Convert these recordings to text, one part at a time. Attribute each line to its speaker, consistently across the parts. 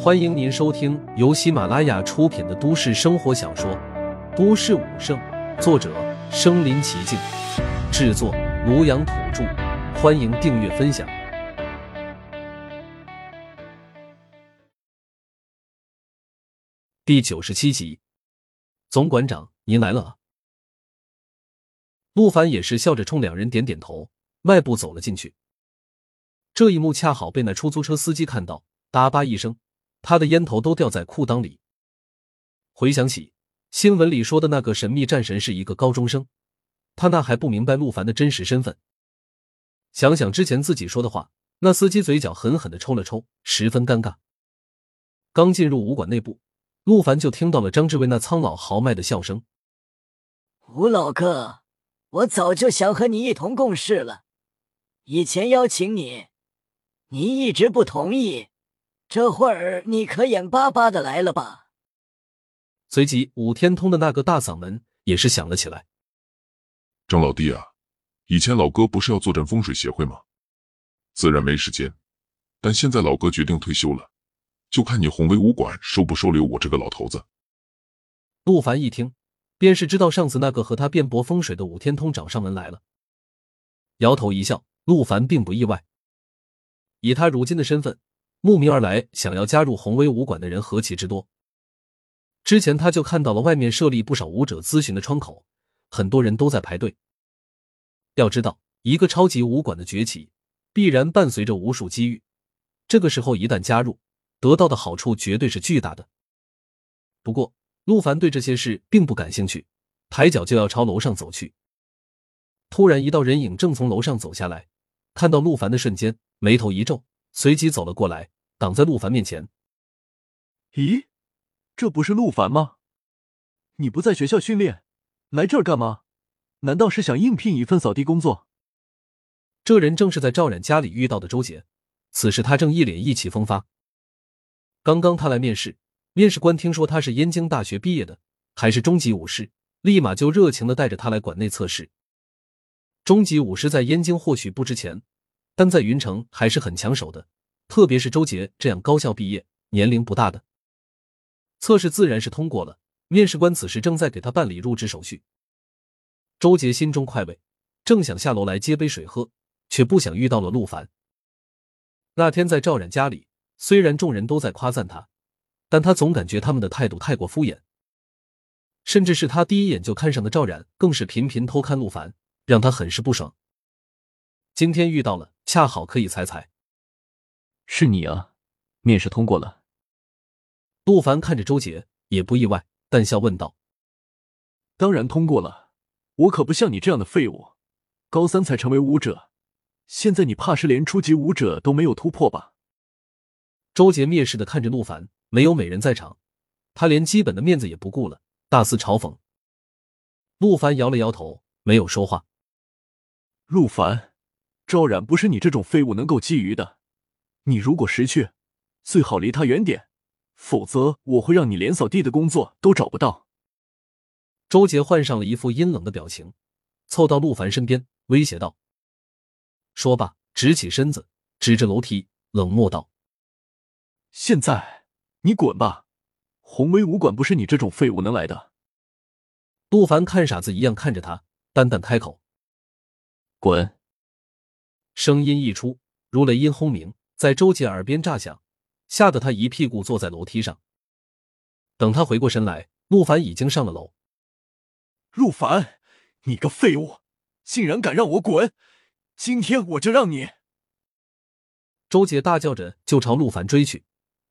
Speaker 1: 欢迎您收听由喜马拉雅出品的都市生活小说《都市武圣》，作者：身临其境，制作：庐阳土著。欢迎订阅分享。第九十七集，总馆长，您来了！陆凡也是笑着冲两人点点头，迈步走了进去。这一幕恰好被那出租车司机看到，哒吧一声。他的烟头都掉在裤裆里。回想起新闻里说的那个神秘战神是一个高中生，他那还不明白陆凡的真实身份。想想之前自己说的话，那司机嘴角狠狠的抽了抽，十分尴尬。刚进入武馆内部，陆凡就听到了张志伟那苍老豪迈的笑声：“
Speaker 2: 吴老哥，我早就想和你一同共事了，以前邀请你，你一直不同意。”这会儿你可眼巴巴的来了吧？
Speaker 1: 随即，武天通的那个大嗓门也是响了起来：“
Speaker 3: 张老弟啊，以前老哥不是要坐镇风水协会吗？自然没时间，但现在老哥决定退休了，就看你宏威武馆收不收留我这个老头子。”
Speaker 1: 陆凡一听，便是知道上次那个和他辩驳风水的武天通找上门来了，摇头一笑。陆凡并不意外，以他如今的身份。慕名而来，想要加入宏威武馆的人何其之多。之前他就看到了外面设立不少武者咨询的窗口，很多人都在排队。要知道，一个超级武馆的崛起，必然伴随着无数机遇。这个时候一旦加入，得到的好处绝对是巨大的。不过，陆凡对这些事并不感兴趣，抬脚就要朝楼上走去。突然，一道人影正从楼上走下来，看到陆凡的瞬间，眉头一皱。随即走了过来，挡在陆凡面前。
Speaker 4: 咦，这不是陆凡吗？你不在学校训练，来这儿干嘛？难道是想应聘一份扫地工作？
Speaker 1: 这人正是在赵冉家里遇到的周杰，此时他正一脸意气风发。刚刚他来面试，面试官听说他是燕京大学毕业的，还是中级武士，立马就热情的带着他来馆内测试。中级武士在燕京或许不值钱。但在云城还是很抢手的，特别是周杰这样高校毕业、年龄不大的。测试自然是通过了，面试官此时正在给他办理入职手续。周杰心中快慰，正想下楼来接杯水喝，却不想遇到了陆凡。那天在赵冉家里，虽然众人都在夸赞他，但他总感觉他们的态度太过敷衍，甚至是他第一眼就看上的赵冉，更是频频偷看陆凡，让他很是不爽。今天遇到了。恰好可以猜猜，
Speaker 4: 是你啊！面试通过了。
Speaker 1: 陆凡看着周杰，也不意外，淡笑问道：“
Speaker 4: 当然通过了，我可不像你这样的废物，高三才成为武者，现在你怕是连初级武者都没有突破吧？”
Speaker 1: 周杰蔑视的看着陆凡，没有美人在场，他连基本的面子也不顾了，大肆嘲讽。陆凡摇了摇头，没有说话。
Speaker 4: 陆凡。赵冉不是你这种废物能够觊觎的，你如果识趣，最好离他远点，否则我会让你连扫地的工作都找不到。
Speaker 1: 周杰换上了一副阴冷的表情，凑到陆凡身边，威胁道：“说罢，直起身子，指着楼梯，冷漠道：‘
Speaker 4: 现在你滚吧，宏威武馆不是你这种废物能来的。’”
Speaker 1: 陆凡看傻子一样看着他，淡淡开口：“
Speaker 4: 滚。”
Speaker 1: 声音一出，如雷音轰鸣，在周杰耳边炸响，吓得他一屁股坐在楼梯上。等他回过神来，陆凡已经上了楼。
Speaker 4: 陆凡，你个废物，竟然敢让我滚！今天我就让你……
Speaker 1: 周杰大叫着就朝陆凡追去，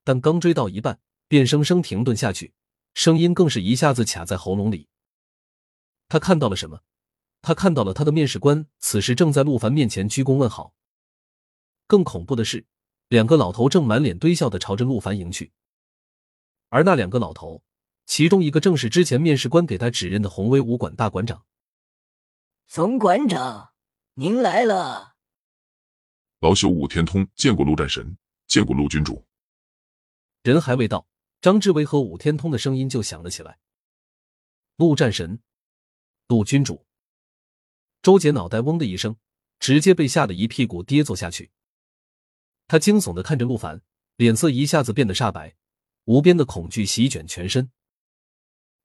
Speaker 1: 但刚追到一半，便生生停顿下去，声音更是一下子卡在喉咙里。他看到了什么？他看到了他的面试官，此时正在陆凡面前鞠躬问好。更恐怖的是，两个老头正满脸堆笑的朝着陆凡迎去。而那两个老头，其中一个正是之前面试官给他指认的宏威武馆大馆长。
Speaker 2: 总馆长，您来了。
Speaker 3: 老朽武天通见过陆战神，见过陆君主。
Speaker 1: 人还未到，张志伟和武天通的声音就响了起来。陆战神，陆君主。周杰脑袋嗡的一声，直接被吓得一屁股跌坐下去。他惊悚的看着陆凡，脸色一下子变得煞白，无边的恐惧席卷全身。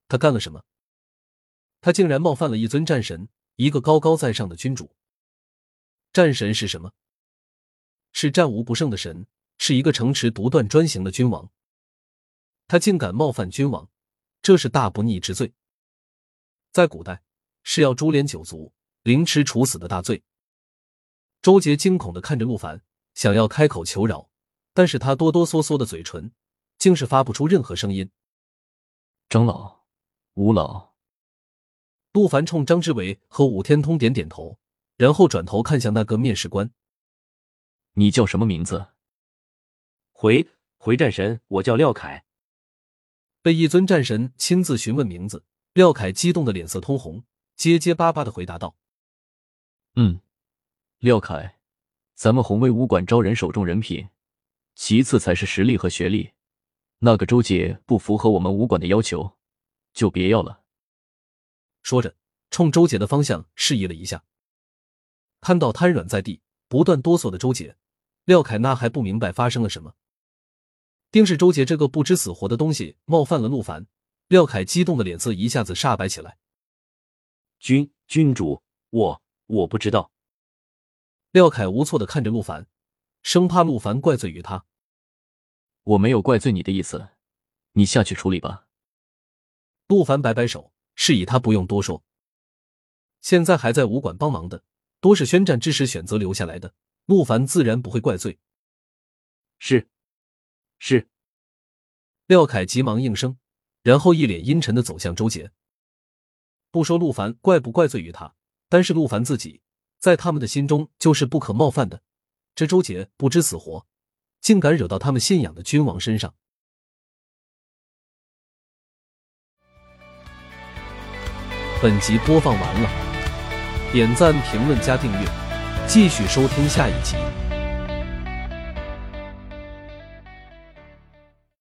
Speaker 1: 他干了什么？他竟然冒犯了一尊战神，一个高高在上的君主。战神是什么？是战无不胜的神，是一个城池独断专行的君王。他竟敢冒犯君王，这是大不逆之罪。在古代，是要株连九族、凌迟处死的大罪。周杰惊恐的看着陆凡，想要开口求饶，但是他哆哆嗦嗦的嘴唇，竟是发不出任何声音。
Speaker 4: 长老，吴老。
Speaker 1: 陆凡冲张之伟和武天通点点头，然后转头看向那个面试官：“
Speaker 4: 你叫什么名字？”“
Speaker 5: 回回战神，我叫廖凯。”
Speaker 1: 被一尊战神亲自询问名字，廖凯激动的脸色通红，结结巴巴的回答道：“
Speaker 4: 嗯，廖凯，咱们红威武馆招人首重人品，其次才是实力和学历。那个周杰不符合我们武馆的要求，就别要了。”
Speaker 1: 说着，冲周杰的方向示意了一下。看到瘫软在地、不断哆嗦的周杰，廖凯那还不明白发生了什么。定是周杰这个不知死活的东西冒犯了陆凡，廖凯激动的脸色一下子煞白起来。
Speaker 5: 君君主，我我不知道。
Speaker 1: 廖凯无措的看着陆凡，生怕陆凡怪罪于他。
Speaker 4: 我没有怪罪你的意思，你下去处理吧。
Speaker 1: 陆凡摆摆手，示意他不用多说。现在还在武馆帮忙的，多是宣战之时选择留下来的，陆凡自然不会怪罪。
Speaker 5: 是。是，
Speaker 1: 廖凯急忙应声，然后一脸阴沉的走向周杰。不说陆凡怪不怪罪于他，但是陆凡自己在他们的心中就是不可冒犯的。这周杰不知死活，竟敢惹到他们信仰的君王身上。本集播放完了，点赞、评论、加订阅，继续收听下一集。